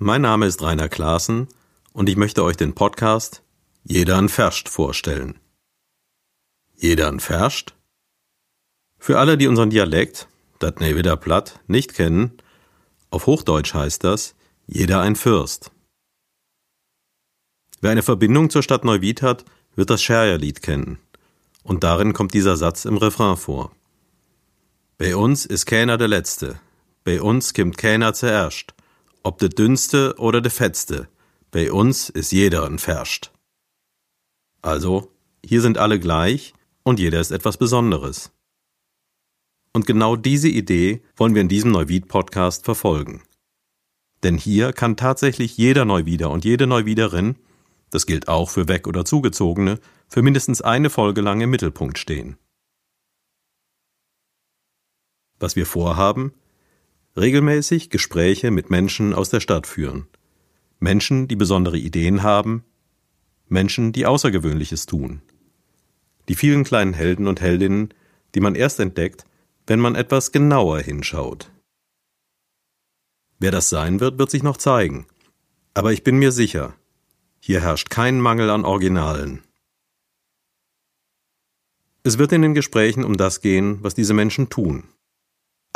Mein Name ist Rainer Klaassen und ich möchte euch den Podcast Jeder an Ferscht vorstellen. Jeder an Ferscht? Für alle, die unseren Dialekt, das ne wieder platt, nicht kennen, auf Hochdeutsch heißt das Jeder ein Fürst. Wer eine Verbindung zur Stadt Neuwied hat, wird das Scherjerlied kennen. Und darin kommt dieser Satz im Refrain vor. Bei uns ist keiner der Letzte, bei uns kimmt keiner zuerst ob de dünnste oder de fettste, bei uns ist jeder ein Ferscht. Also, hier sind alle gleich und jeder ist etwas Besonderes. Und genau diese Idee wollen wir in diesem Neuwied-Podcast verfolgen. Denn hier kann tatsächlich jeder Neuwieder und jede Neuwiederin, das gilt auch für Weg- oder Zugezogene, für mindestens eine Folge lang im Mittelpunkt stehen. Was wir vorhaben, regelmäßig Gespräche mit Menschen aus der Stadt führen. Menschen, die besondere Ideen haben, Menschen, die Außergewöhnliches tun. Die vielen kleinen Helden und Heldinnen, die man erst entdeckt, wenn man etwas genauer hinschaut. Wer das sein wird, wird sich noch zeigen. Aber ich bin mir sicher, hier herrscht kein Mangel an Originalen. Es wird in den Gesprächen um das gehen, was diese Menschen tun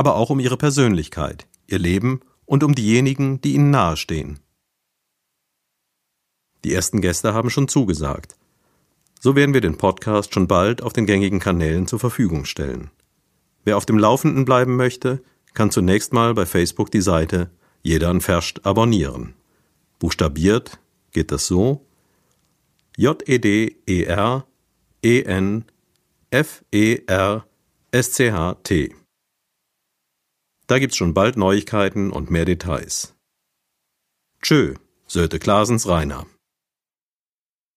aber auch um ihre Persönlichkeit, ihr Leben und um diejenigen, die ihnen nahestehen. Die ersten Gäste haben schon zugesagt. So werden wir den Podcast schon bald auf den gängigen Kanälen zur Verfügung stellen. Wer auf dem Laufenden bleiben möchte, kann zunächst mal bei Facebook die Seite Jeder an Ferscht abonnieren. Buchstabiert geht das so J-E-D-E-R E-N F-E-R-S-C-H-T. Da gibt's schon bald Neuigkeiten und mehr Details. Tschö, Söte Klasens Rainer.